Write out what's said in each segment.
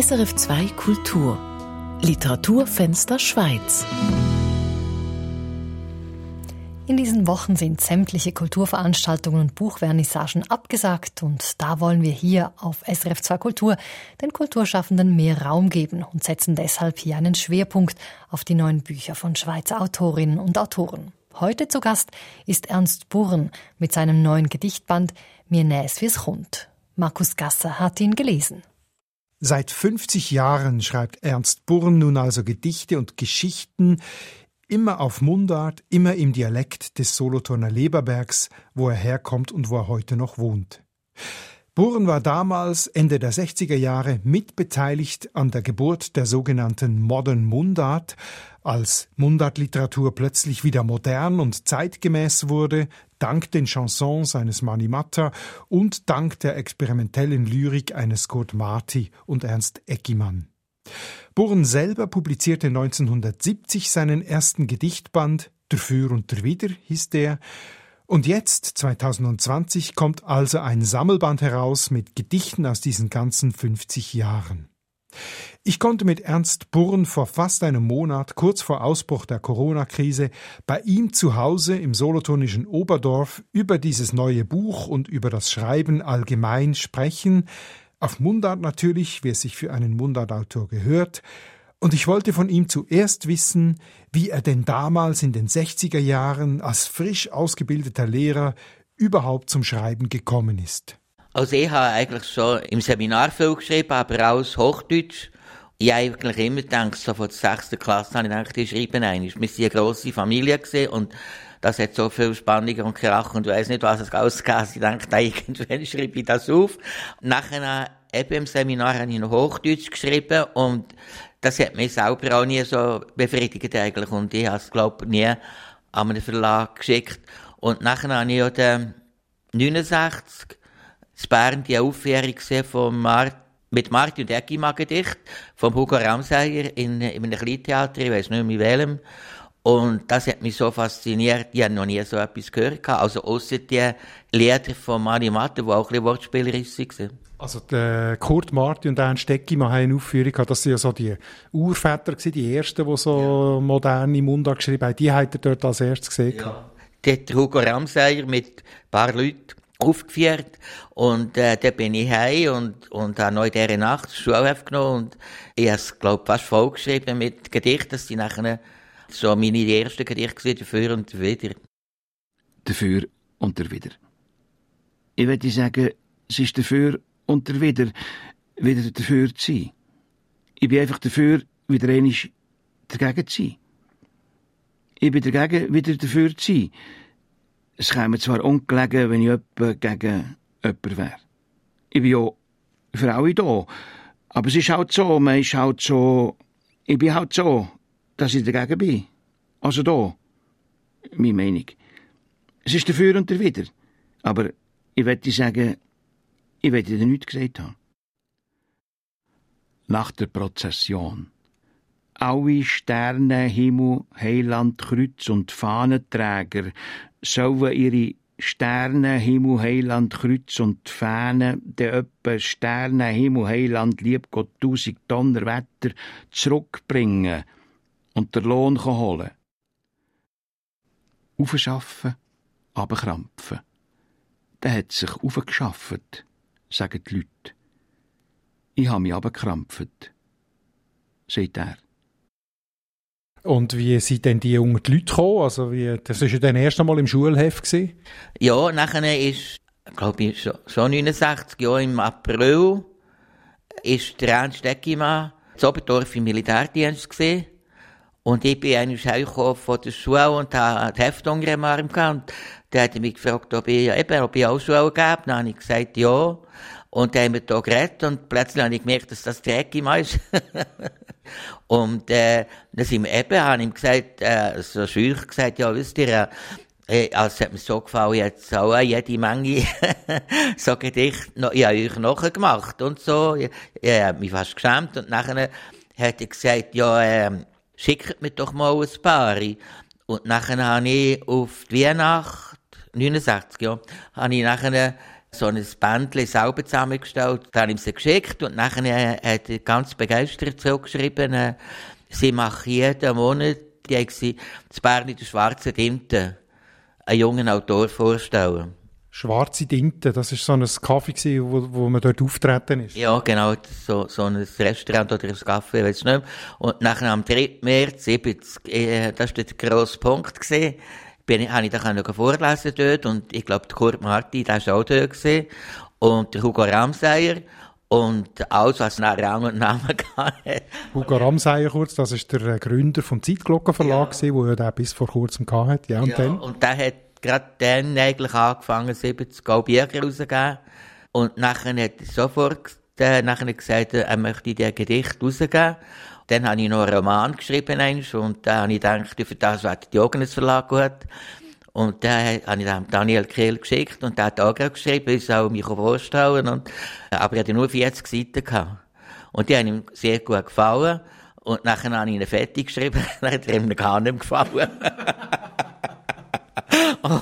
SRF 2 Kultur Literaturfenster Schweiz in diesen Wochen sind sämtliche Kulturveranstaltungen und Buchvernissagen abgesagt und da wollen wir hier auf SRF 2 Kultur den Kulturschaffenden mehr Raum geben und setzen deshalb hier einen Schwerpunkt auf die neuen Bücher von Schweizer Autorinnen und Autoren. Heute zu Gast ist Ernst Burren mit seinem neuen Gedichtband Mir näs wie's rund. Markus Gasser hat ihn gelesen. Seit 50 Jahren schreibt Ernst Burren nun also Gedichte und Geschichten, Immer auf Mundart, immer im Dialekt des Solothurner Leberbergs, wo er herkommt und wo er heute noch wohnt. Buren war damals, Ende der 60er Jahre, mitbeteiligt an der Geburt der sogenannten Modern Mundart, als Mundartliteratur plötzlich wieder modern und zeitgemäß wurde, dank den Chansons eines Mani Matta und dank der experimentellen Lyrik eines Kurt Marti und Ernst Eckimann. Burren selber publizierte 1970 seinen ersten Gedichtband Dafür und Dawider hieß der, und jetzt, 2020, kommt also ein Sammelband heraus mit Gedichten aus diesen ganzen 50 Jahren. Ich konnte mit Ernst Burren vor fast einem Monat, kurz vor Ausbruch der Corona-Krise, bei ihm zu Hause im solothurnischen Oberdorf über dieses neue Buch und über das Schreiben allgemein sprechen, auf Mundart natürlich, wie es sich für einen Mundartautor gehört, und ich wollte von ihm zuerst wissen, wie er denn damals in den 60er Jahren als frisch ausgebildeter Lehrer überhaupt zum Schreiben gekommen ist. Also ich habe eigentlich schon im Seminar viel geschrieben, aber auch Hochdeutsch. Ich habe eigentlich immer gedacht, so von der sechsten Klasse habe ich gedacht, ich schreibe einmal. Wir sind eine grosse Familie gewesen und das hat so viel Spannung und Krach und ich weiss nicht, was es ausgegeben Ich dachte, irgendwann schreibe ich das auf. Nachher, eben im Seminar, habe ich noch Hochdeutsch geschrieben und das hat mich selber auch nie so befriedigt eigentlich und ich habe es, glaube ich, nie an einen Verlag geschickt. Und nachher habe ich ja den 69 in Bern die Aufführung von Mart mit Martin und Egima Gedicht vom Hugo Ramsayer in, in einem Kleintheater, ich weiß nicht mehr welchem. Und das hat mich so fasziniert. Ich habe noch nie so etwas gehört. Also, außer die Lieder von Mani Matte, die auch ein bisschen wortspielerisch waren. Also, der Kurt Marti und Ernst Steckimann haben eine Aufführung gehabt. Das sind ja so die Urväter gewesen, die ersten, die so ja. moderne Mundart geschrieben haben. Die hat er dort als erstes gesehen. Ja. Der Hugo Ramsayer mit ein paar Leuten aufgeführt und äh, da bin ich heim und, und habe noch in dieser Nacht Schulheft genommen und ich habe es, glaube fast vollgeschrieben mit Gedichten, dass die nachher so meine ersten Gedichte dafür und wieder. Dafür und der wieder. Ich würde sagen, es ist dafür und der wieder, wieder dafür zu sein. Ich bin einfach dafür, wieder einmal dagegen zu sein. Ich bin dagegen, wieder dafür zu sein. Es käme zwar ungelegen, wenn ich etwa gegen jemanden wäre. Ich bin ja für alle da. Aber es ist halt so, man ist halt so, ich bin halt so, dass ich dagegen bin. Also da. Meine Meinung. Es ist dafür und dawider. Aber ich werde sagen, ich werde dir nichts gesagt haben. Nach der Prozession. Alle Sterne, Himmel, Heiland, Kreuz und Fahnenträger sollen ihre Sterne, Himmel, Heiland, Kreuz und Fahnen, der öppe Sterne, Himmel, Heiland, lieb Gott, tausend Donnerwetter zurückbringen – und der Lohn holen. Aufschaffen, abkrampfen. Der hat sich aufgeschafft, sagen die Leute. Ich habe mich abgekrampft, sagt er. Und wie sind denn die jungen Leute gekommen? Also wie, das war ja dann erst einmal im Schulheft. Gewesen. Ja, nachher ist, glaube ich, schon, schon 69 Jahre im April, ist der Ernst Eckimann in Oberdorf im Militärdienst gesehen. Und ich bin eigentlich von der Schule und habe die Heftung im Arm gehabt. Der hat mich gefragt, ob ich, eben, ob ich auch Schule gebe. Dann habe ich gesagt, ja. Und dann haben wir da geredet und plötzlich habe ich gemerkt, dass das Dreck im ist. und, äh, dann sind wir eben, habe ihm gesagt, äh, so schüch gesagt, ja, wisst ihr, äh, also hat mir so gefallen, jetzt auch jede Menge so Gedichte, noch, ich habe euch nachgemacht und so. Ich, ich habe mich fast geschämt und nachher hat er gesagt, ja, äh, schickt mir doch mal ein paar. Und nachher habe ich auf die Weihnacht, 69, ja, habe ich nachher so ein Bändchen selber zusammengestellt. Dann habe ich ihm geschickt und nachher hat er ganz begeistert zurückgeschrieben, äh, sie machen jeden Monat, die haben sie, das Bern in der schwarzen Tinte, einen jungen Autor vorstellen. Schwarze Tinte, das war so ein Kaffee, wo, wo man dort auftreten ist. Ja, genau, so, so ein Restaurant oder ein Café, weiß ich nicht mehr. Und nachher am 3. März 70, äh, das war der grosse Punkt gewesen, bin ich, habe ich da vorlesen dort und ich glaube, der Kurt Marti, der war auch dort gewesen. Und der Hugo Ramseyer. Und alles, was nach Rang und Namen hatte. Hugo Ramseyer kurz, das ist der äh, Gründer vom Zeitglockenverlag, ja. wo er den bis vor kurzem hatte. Ja, und ja, dann? Und der hat gerade dann eigentlich angefangen, 70 Bücher rauszugeben. Und nachher hat er sofort äh, nachher gesagt, er möchte die Gedicht rausgeben. Dann habe ich noch einen Roman geschrieben und dann habe ich gedacht, für das wäre der Jogenes Verlag gut. Und dann habe ich dann Daniel Kehl geschickt und der hat auch geschrieben, ich soll mich vorstellen. Und, aber er hatte nur 40 Seiten gehabt. Und die haben ihm sehr gut gefallen. Und nachher habe ich ihn fertig geschrieben, dann hat er ihm gar nicht gefallen.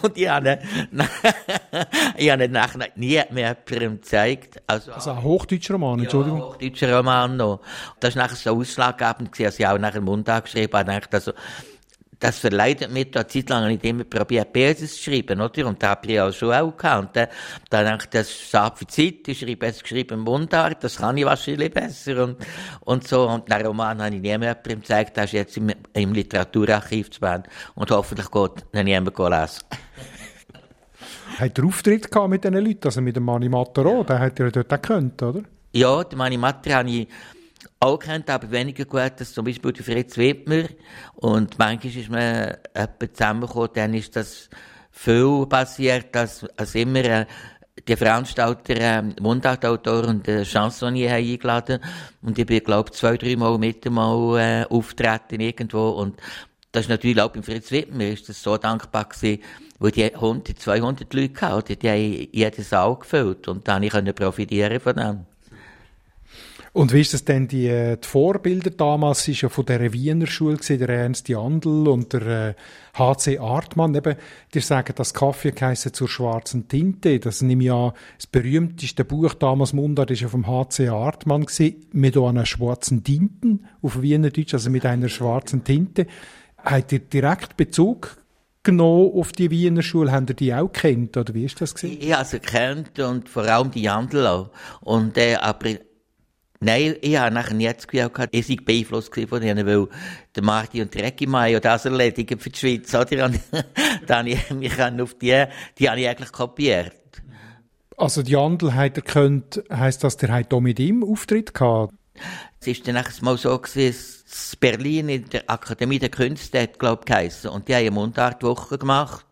Und ich habe, ich habe nachher nie mehr gezeigt. Also, also ein hochdeutscher Roman, Entschuldigung. Ja, ein hochdeutscher Roman noch. Das war nachher so ausschlaggebend, dass ich auch nachher Mundart geschrieben habe. Also, das verleitet mir da Zeit lang nicht immer probiert, Perses zu schreiben, oder? Und da habe ich auch schon auch gehabt. Und dann, dann denke ich, das ist für Zeit, ich schreibe jetzt geschrieben Mundart, das kann ich wahrscheinlich besser und, und so. Und den Roman habe ich nie mehr jemandem gezeigt, das ist jetzt im, im Literaturarchiv zu werden. Und hoffentlich geht niemand lesen. Hat er Auftritt gehabt mit diesen Leuten, also mit dem Mani Matero, den hat er dort auch gekannt, oder? Ja, den Mani Matero habe ich auch kennt, aber weniger gut als zum Beispiel Fritz Wittmer. Und manchmal ist man jemand zusammengekommen, dann ist das viel passiert, dass, als immer äh, die Veranstalter äh, Mundartautor und äh, Chansonnier haben eingeladen. Und ich bin, glaube zwei, drei Mal mit Mal äh, auftreten irgendwo. Und das ist natürlich auch beim Fritz Wittmer ist das so dankbar gewesen, weil die 100, 200 Leute hatten, die haben jeden Saal gefüllt. Und dann konnte ich profitieren von dem. Und wie ist das denn, die, äh, die Vorbilder damals ist ja von der Wiener Schule der Ernst Jandl und der äh, HC Artmann. Eben, die sagen, das Kaffee zur schwarzen Tinte. Das nehme ich das berühmteste Buch damals Mundart ist ja vom HC Artmann gewesen, mit einer schwarzen Tinten auf Wiener Deutsch, also mit einer schwarzen Tinte. Habt ihr direkt Bezug genommen auf die Wiener Schule? Habt ihr die auch kennt oder wie ist das gewesen? Habe sie kennt und vor allem die Jandl auch. Und, äh, aber Nein, ich habe nachher nie das Gefühl gehabt, ich sei beeinflusst von ihnen, weil der Marti und der Recki Mai das erledigen für die Schweiz, oder? da habe ich mich auf die, die habe ich eigentlich kopiert. Also die Andel hat er könnt, heisst das, der hat auch mit ihm Auftritt gehabt? Es ist dann mal so gewesen, dass Berlin in der Akademie der Künste hat, glaub ich, geheissen. Und die haben eine Mundartwoche gemacht.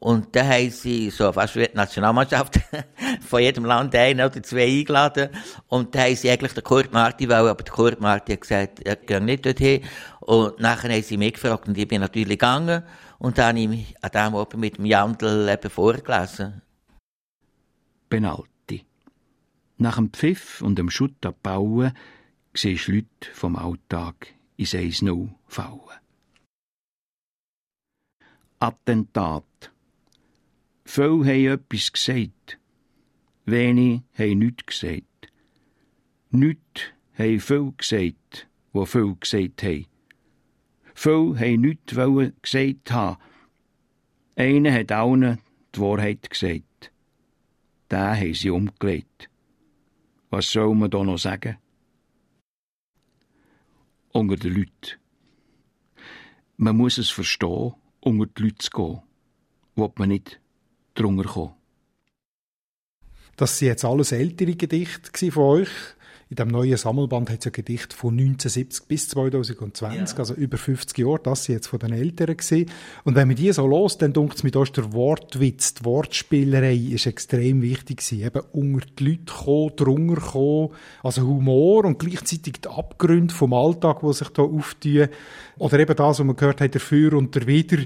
Und da haben sie so fast wie die Nationalmannschaft von jedem Land ein oder zwei eingeladen. Und da haben sie eigentlich den Kurt Marti wollen, aber der Kurt Marti hat gesagt, er geht nicht dorthin. Und nachher haben sie mich gefragt und ich bin natürlich gegangen. Und dann habe ich an dem oben mit dem Jandl eben vorgelesen. Penalty. Nach dem Pfiff und dem Schutt abbauen, siehst du Leute vom Alltag ins 1-0 fallen. Attentat. Viele haben etwas gesagt. Wenige haben nichts gesagt. Nichts haben viel gesagt, wo viel gesagt haben. Viele haben nichts gesagt haben. Einer hat allen die Wahrheit gesagt. Den haben sie umgelegt. Was soll man da noch sagen? Unter den Leuten. Man muss es verstehen, unter die Leute zu gehen. Will man nicht drunter gekommen. Das sind jetzt alles ältere Gedichte von euch. In dem neuen Sammelband hat es ja Gedichte von 1970 bis 2020, ja. also über 50 Jahre. Das sind jetzt von den Älteren gesehen. Und wenn man die so los, dann denkt es mir, da ist der Wortwitz, die Wortspielerei ist extrem wichtig gewesen. Eben unter die Leute kommen, drunter kommen, also Humor und gleichzeitig die Abgründe vom Alltag, die sich da auftun. Oder eben das, was man gehört hat, der Für und der Wider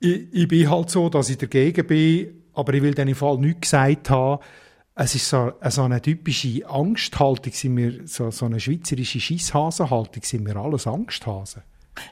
ich, ich bin halt so, dass ich dagegen bin, aber ich will dann im Fall nichts gesagt haben. Es ist so, so eine typische Angsthaltung, sind wir, so, so eine schweizerische Schisshasenhaltung, sind wir alles Angsthasen.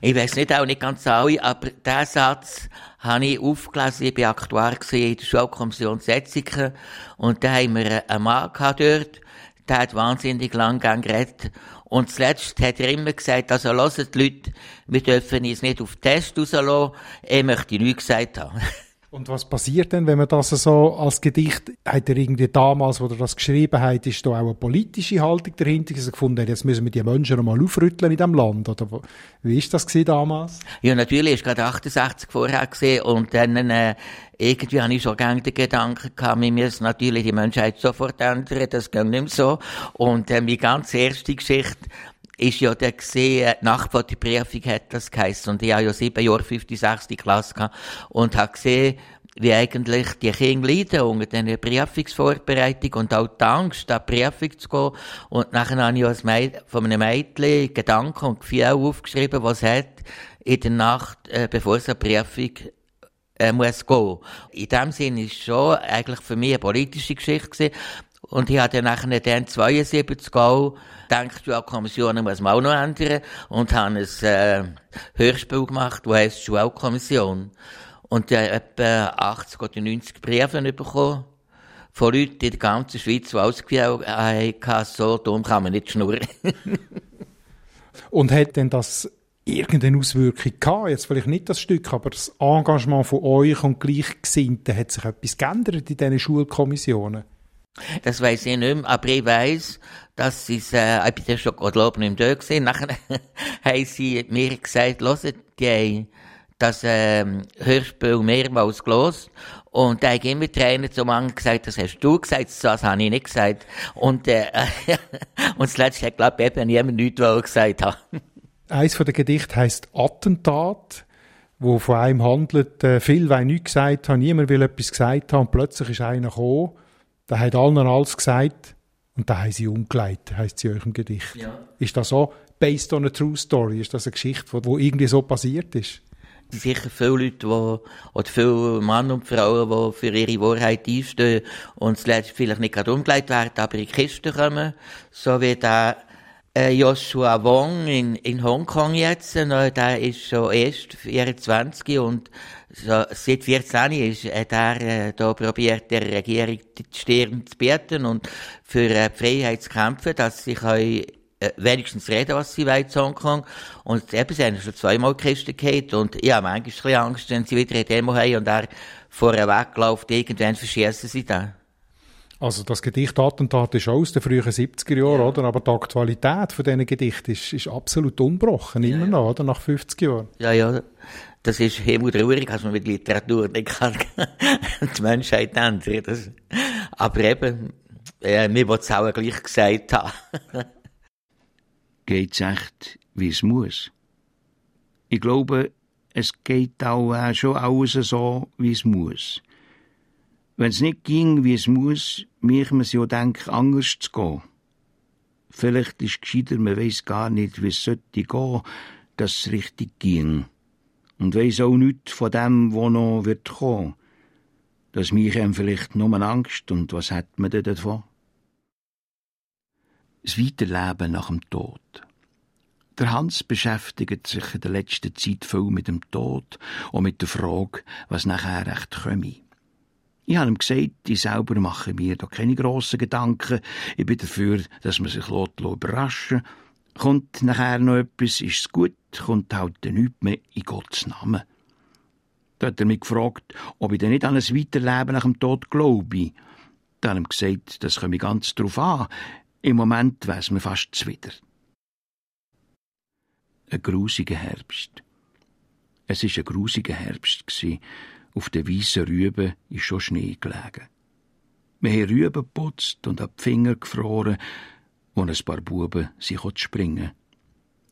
Ich weiß nicht, auch nicht ganz alle, aber diesen Satz habe ich aufgelesen, ich bin Aktuar in der Schulkommission Setzigen und da haben wir einen Mann gehabt dort, der hat wahnsinnig lang geredet und zuletzt hat er immer gesagt, also hören die Leute, wir dürfen uns nicht auf Test rauslassen, er möchte nichts gesagt haben. Und was passiert denn, wenn man das so als Gedicht, hat er irgendwie damals, wo er das geschrieben hat, ist da auch eine politische Haltung dahinter, dass gefunden jetzt müssen wir die Menschen mal aufrütteln in diesem Land, oder wie ist das damals? Ja, natürlich, ist gerade 68 vorher gesehen und dann, äh, irgendwie habe ich schon gerne den Gedanken gehabt, wir müssen natürlich die Menschheit sofort ändern, das ging nicht mehr so. Und äh, meine ganz erste Geschichte, ist ja der gesehen, nach der Prüfung hat das geheißen. Und ich habe ja sieben Jahre 50, 60 Klasse gehabt und habe gesehen, wie eigentlich die Kinder leiden unter dieser Prüfungsvorbereitung und auch die Angst, an die Prüfung zu gehen. Und nachher habe ich als von einem Mädchen Gedanken und Gefühle aufgeschrieben, was hat in der Nacht, äh, bevor es eine Prüfung äh, muss gehen. In dem Sinne ist schon eigentlich für mich eine politische Geschichte gewesen. Und ich hatte nachher dann 72 auch gedacht, ja, Kommissionen muss man auch noch ändern und habe ein äh, Hörspiel gemacht, das heisst Schulkommission. Und äh, etwa 80 oder 90 Briefe bekommen von Leuten in der ganzen Schweiz, die ausgewählt haben, so dumm kann man nicht schnurren. und hat denn das irgendeine Auswirkung gehabt? Jetzt vielleicht nicht das Stück, aber das Engagement von euch und Gleichgesinnten, hat sich etwas geändert in diesen Schulkommissionen? Das weiß ich nicht mehr, aber ich weiß, dass sie es, äh, ich bin ja schon glaube ich, im Dörr gesehen, nachher haben sie mir gesagt, hört, die haben das ähm, Hörspiel mehrmals gelost und da habe immer Trainer zum Mann gesagt, das hast du gesagt, das habe ich nicht gesagt. Und, äh, und zuletzt hat, glaube ich, eben niemand nichts gesagt hat. Eins von den Gedichten heisst Attentat, wo von einem handelt, äh, viel weil nichts gesagt haben, niemand will etwas gesagt haben und plötzlich ist einer gekommen da hat allen alles gesagt und da haben sie umgeleitet, heisst sie in eurem Gedicht. Ja. Ist das so based on a true story? Ist das eine Geschichte, wo, irgendwie so passiert ist? Sicher viele Leute, die, oder viele Männer und Frauen, die für ihre Wahrheit einstehen und zuletzt vielleicht nicht gerade umgeleitet werden, aber in die Kiste kommen, so wie der Joshua Wong in, in Hongkong jetzt, äh, der ist schon erst 24 und so, seit 14 ist, hat er äh, da probiert, der Regierung die Stirn zu bieten und für äh, die Freiheit zu kämpfen, dass sie äh, wenigstens reden, was sie wollen zu Hongkong. Und eben, sie haben schon zweimal Kisten gehabt und ich habe manchmal ein bisschen Angst, wenn sie wieder eine Demo haben und er vorher wegläuft, irgendwann verschießen sie dann. Also das Gedicht Attentat ist aus den frühen 70er Jahren, ja. oder? Aber die Aktualität von diesen Gedichten ist, ist absolut unbrochen, ja, immer noch, oder? Nach 50 Jahren. Ja, ja. Das ist himmeltraurig, dass man mit Literatur nicht kann die Menschheit ändern. Das, aber eben, äh, mir wird es auch gleich gesagt haben. Geht's echt, wie es muss? Ich glaube, es geht auch äh, schon alles so, wie es muss. Wenn es nicht ging, wie es muss, mich man ja denken, anders zu gehen. Vielleicht ist gescheiter, man weiß gar nicht, wie es sollte gehen, dass es richtig ging. Und weiss auch nichts von dem, was noch wird kommen. Das mich einem vielleicht nur Angst, und was hat man denn davon? Das Weiterleben nach dem Tod. Der Hans beschäftigt sich in der letzten Zeit viel mit dem Tod und mit der Frage, was nachher recht komme. Ich habe ihm gesagt, ich selber mache mir da keine grossen Gedanken. Ich bin dafür, dass man sich überraschen lässt. Kommt nachher noch etwas, ist es gut, kommt halt nichts mehr in Gottes Namen. Da hat er mich gefragt, ob ich denn nicht an ein Weiterleben nach dem Tod glaube. Da habe ich ihm gesagt, das komme ich ganz drauf an. Im Moment wäre es mir fast zuwider. Ein grusiger Herbst. Es war ein grusiger Herbst. Gewesen. Auf den weißen Rüben ist schon Schnee gelegen. Wir haben Rüben geputzt und ab die Finger gefroren, wo ein paar Buben sich springen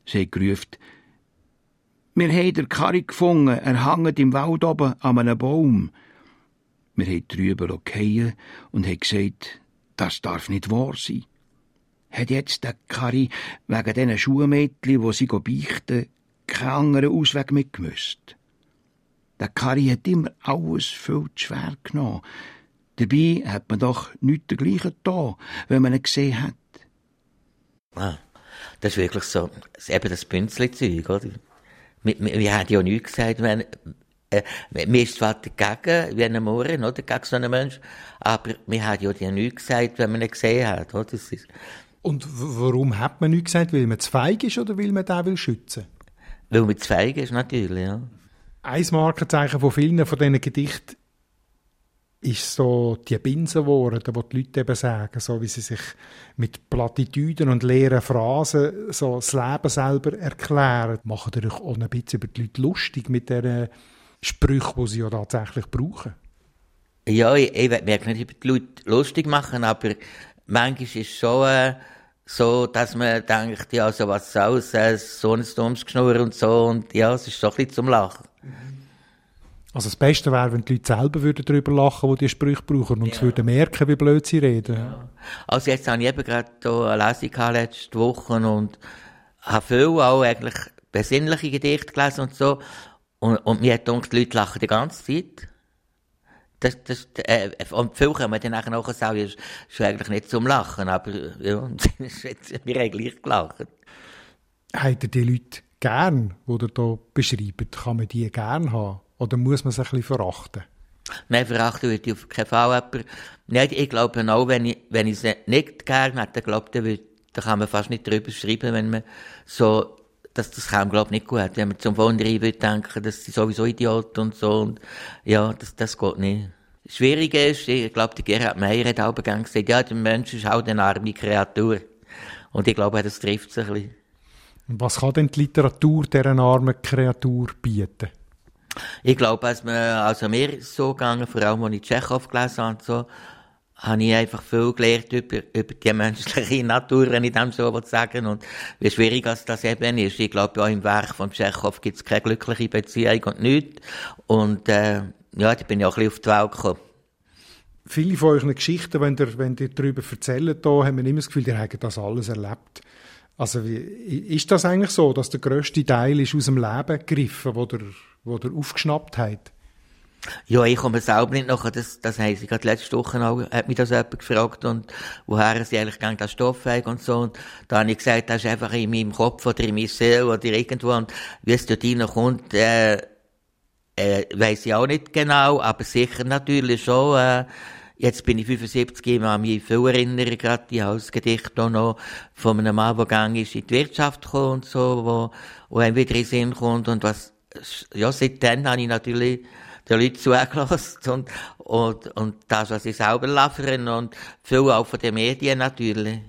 Sie haben gerufen, wir haben den Karri gefunden, er hängt im Wald oben an einem Baum. Wir haben drüber fallen und haben gesagt, das darf nicht wahr sein. Hat jetzt der Karri wegen diesen Schuhmädchen, die sie beichten, keinen anderen Ausweg mitgemusst? Der Kari hat immer alles viel zu schwer genommen. Dabei hat man doch nichts dergleichen da, wenn man ihn gesehen hat. Ah, das ist wirklich so, eben das Bünzli-Zeug, oder? wir, wir haben ja nichts gesagt, wenn, äh, mir ist zwar dagegen, wie ein Mohren, oder, gegen so einen Mensch, aber wir haben ja nichts gesagt, wenn man ihn gesehen hat, oder? Das ist Und warum hat man nichts gesagt? Weil man zu feig ist oder weil man den will schützen? Weil man zu feig ist, natürlich, ja. Ein Markenzeichen von vielen von diesen Gedichten ist so die Binsenworte, die die Leute eben sagen, so wie sie sich mit Plattitüden und leeren Phrasen so das Leben selber erklären. Machen ihr euch auch ein bisschen über die Leute lustig mit diesen Sprüchen, die sie ja tatsächlich brauchen? Ja, ich, ich mich nicht über die Leute lustig machen, aber manchmal ist es schon äh, so, dass man denkt, ja, so was soll's, äh, so ein dummes Geschnurr und so, und ja, es ist doch ein bisschen zum Lachen. Also das Beste wäre, wenn die Leute selber würden darüber lachen würden, die diese Sprüche brauchen und ja. würden merken, wie blöd sie reden. Ja. Also jetzt habe ich eben gerade hier eine Lesung letzte Woche und habe viel auch eigentlich besinnliche Gedichte gelesen und so. Und, und mir hat gedacht, die Leute lachen die ganze Zeit. Das, das, äh, und viel können wir dann nachher noch sagen, ist, ist eigentlich nicht zum Lachen, aber ja, wir haben gleich gelacht. Ihr die Leute gern, die ihr hier beschreibt? Kann man die gern haben? Oder muss man sie ein bisschen verachten? Nein, verachten würde ich auf keinen Fall jemanden. Nein, ich glaube auch, wenn ich, wenn ich sie nicht gerne hätte, glaube dann, dann kann man fast nicht drüber schreiben, wenn man so, das, das kann glaube nicht gut. Wenn man zum Vornherein würde denken, das sind sowieso Idioten und so, und, ja, das, das geht nicht. Das Schwierige ist, ich glaube, Gerhard Meyer hat auch gesagt, ja, der Mensch ist auch eine arme Kreatur. Und ich glaube, das trifft sich ein bisschen. Und was kann denn die Literatur dieser armen Kreatur bieten? Ich glaube, als mir, also mir ist so gegangen, vor allem, als ich Tschechow gelesen habe, so, habe ich einfach viel gelernt über, über die menschliche Natur, wenn ich dem so sagen Und wie schwierig das eben ist. Ich glaube, auch im Werk von Tschechow gibt es keine glückliche Beziehung und nichts. Und, äh, ja, da bin ich auch ein bisschen auf die Welt gekommen. Viele von euren Geschichten, wenn ihr, wenn ihr darüber erzählt, da, haben wir immer das Gefühl, ihr habt das alles erlebt. Also, wie, ist das eigentlich so, dass der grösste Teil ist aus dem Leben gegriffen, wo der wo ihr aufgeschnappt habt? Ja, ich komme selber nicht nachher, das, das heisst, ich gerade letzte Woche auch, hat mich das jemand gefragt und woher sie eigentlich gegen das Stoff haben und so. Und da habe ich gesagt, das ist einfach in meinem Kopf oder in meiner Seele oder irgendwo. Und wie es dort reinkommt, äh, äh, weiss ich auch nicht genau, aber sicher natürlich schon, äh, Jetzt bin ich 75, ich kann mich viel erinnern, gerade die Hausgedichte auch noch von einem Mann, der gegangen ist in die Wirtschaft gekommen und so, wo, wo einem wieder in den Sinn kommt und was ja, seitdem habe ich natürlich den Leuten zugelassen und, und, und das, was ich selber liefere und viel auch von den Medien natürlich.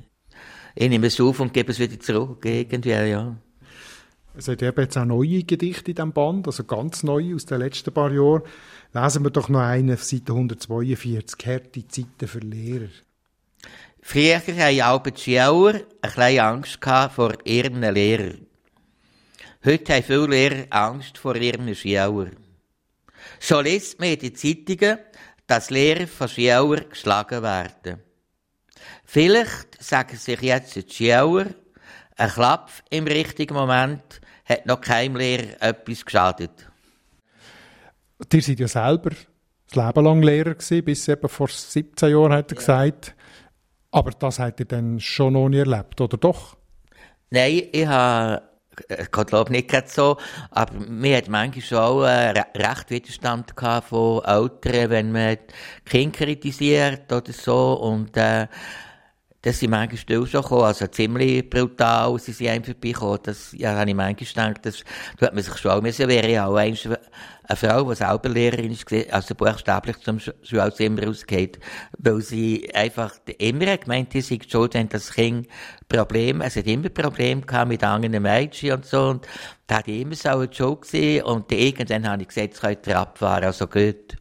Ich nehme es auf und gebe es wieder zurück, irgendwie, ja. Es hat eben jetzt auch neue Gedichte in diesem Band, also ganz neue aus den letzten paar Jahren. Lesen wir doch noch einen auf Seite 142, «Harte Zeiten für Lehrer». Früher hatten auch die Schüler ein bisschen Angst vor ihren Lehrern. Heute haben viele Lehrer Angst vor ihren Schülern. So liest man in den Zeitungen, dass Lehrer von Schülern geschlagen werden. Vielleicht sagen sich jetzt die Schüler, ein Klapp im richtigen Moment hat noch keinem Lehrer etwas geschadet. Ihr seid ja selber das Leben lang Lehrer gewesen, bis eben vor 17 Jahren, hat er ja. gesagt. Aber das habt ihr dann schon noch nie erlebt, oder doch? Nein, ich habe ich glaube nicht gerade so, aber mir hat manchmal schon auch äh, recht Widerstand von Eltern, wenn man Kinder kritisiert oder so und äh, das sind manchmal still schon gekommen, also ziemlich brutal sie sind einem vorbeigekommen. Das, ja, habe ich manchmal gedacht, das tut man sich schon auch müssen, wäre ja auch eine Frau, die selber Lehrerin ist, also buchstäblich zum Schulzimmer rausgeht, weil sie einfach immer gemeint hat, sie schuld haben, dass das Kind Probleme, es hat immer Probleme gehabt mit anderen Mädchen und so, und da hat immer so eine Schuld gesehen, und irgendwann habe ich gesagt, es könnte abfahren, also gut.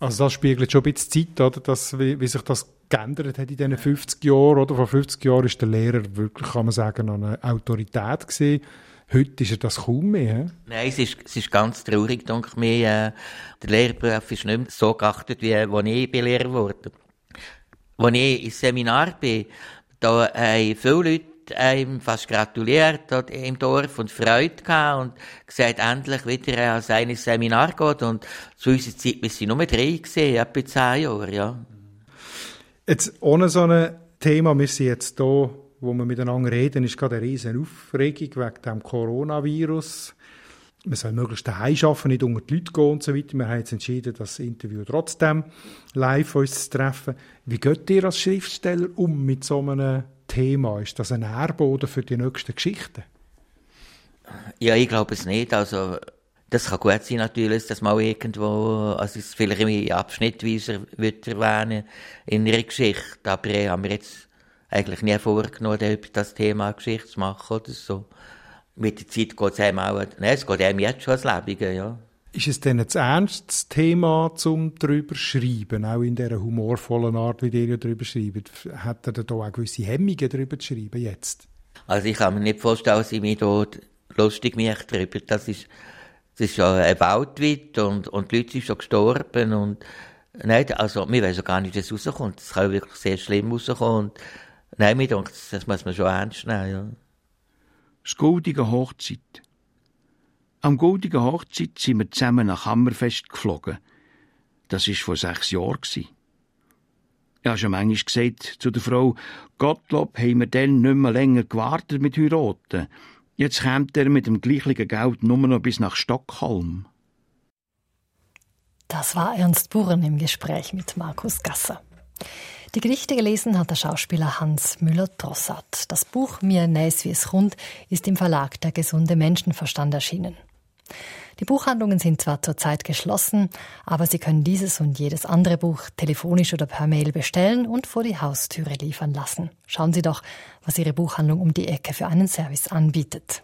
Also das spiegelt schon ein bisschen Zeit, oder? Dass, wie, wie sich das geändert hat in diesen 50 Jahren. Oder? Vor 50 Jahren ist der Lehrer wirklich, kann man sagen, eine Autorität gewesen. Heute ist er das kaum mehr. Nein, es ist, es ist ganz traurig, denke ich mir. Äh, der Lehrberuf ist nicht mehr so geachtet, wie als ich bin Lehrer wurde. Als ich ins Seminar bin, da haben viele Leute einem fast gratuliert dort im Dorf und Freude gehabt und gesagt, endlich wieder an sein Seminar geht. Und zu unserer Zeit, wir sind nur drei gesehen, etwa zehn Jahre, ja. Jetzt ohne so ein Thema, wir sind jetzt hier, wo wir miteinander reden, ist gerade eine riesen Aufregung wegen dem Coronavirus. man soll möglichst daheim arbeiten, nicht unter die Leute gehen und so weiter. Wir haben jetzt entschieden, das Interview trotzdem live uns zu treffen. Wie geht ihr als Schriftsteller um mit so einem Thema? Ist das ein Nährboden für die nächsten Geschichten? Ja, ich glaube es nicht. Also, das kann gut sein natürlich, dass mal irgendwo, also es vielleicht irgendwie abschnittweise wird erwähnen in ihrer Geschichte, aber ich habe mir jetzt eigentlich nie vorgenommen, das Thema Geschichte zu machen oder so. Mit der Zeit geht es einem auch, nein, es geht einem jetzt schon als Lebige, ja. Ist es denn ein ernstes Thema zum drüber schreiben, auch in dieser humorvollen Art, wie ihr darüber schreibt? Hat er da auch gewisse Hemmungen darüber zu schreiben jetzt? Also ich kann mir nicht vorstellen, dass ich mich dort lustig mache darüber. Das ist, das ist ja ein Waldweit und, und die Leute sind schon gestorben und nein, also wir wissen gar nicht, wie das rauskommt. Das kann wirklich sehr schlimm rauskommen und nein, mir denkt, das muss man schon ernst nehmen, ja. Das goldige Hochzeit. Am goldigen Hochzeit sind wir zusammen nach Hammerfest geflogen. Das war vor sechs Jahren. Ich habe schon manchmal gesagt zu der Frau, Gottlob haben wir dann nicht mehr länger gewartet mit heiraten. Jetzt kommt er mit dem gleichen Geld nur noch bis nach Stockholm. Das war Ernst Buren im Gespräch mit Markus Gasser. Die Gedichte gelesen hat der Schauspieler Hans Müller-Drossat. Das Buch Mir näs wie es rund ist im Verlag Der gesunde Menschenverstand erschienen. Die Buchhandlungen sind zwar zurzeit geschlossen, aber Sie können dieses und jedes andere Buch telefonisch oder per Mail bestellen und vor die Haustüre liefern lassen. Schauen Sie doch, was Ihre Buchhandlung um die Ecke für einen Service anbietet.